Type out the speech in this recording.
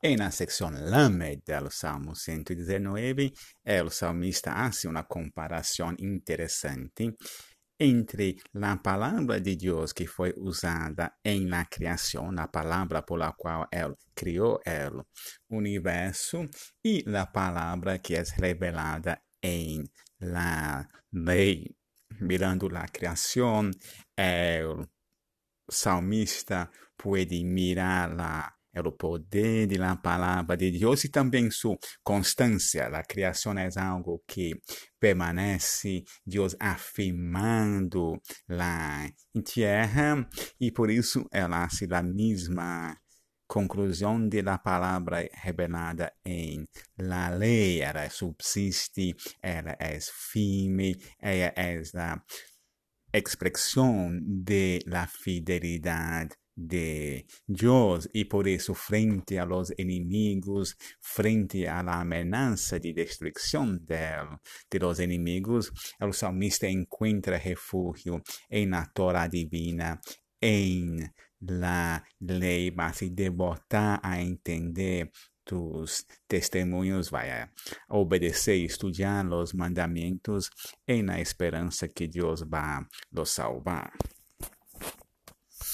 E na secção Lamed do Salmo 119, o salmista faz uma comparação interessante entre a palavra de Deus que foi usada em la criação, a palavra por la qual ele criou o universo, e a palavra que é revelada em la lei. Mirando la criação, o salmista pode mirar la o poder de la palavra de Deus e também sua constância. A criação é algo que permanece, Deus afirmando lá em terra, e por isso ela hace a mesma conclusão de la palavra revelada em la lei. Ela subsiste, ela é firme, ela é a expressão de la fidelidade de Dios y por eso frente a los enemigos, frente a la amenaza de destrucción de, de los enemigos, el salmista encuentra refugio en la Torah divina, en la ley, mas si devotar a entender tus testemunhos, vai obedecer e estudar os mandamentos, em na esperança que Deus vai los salvar.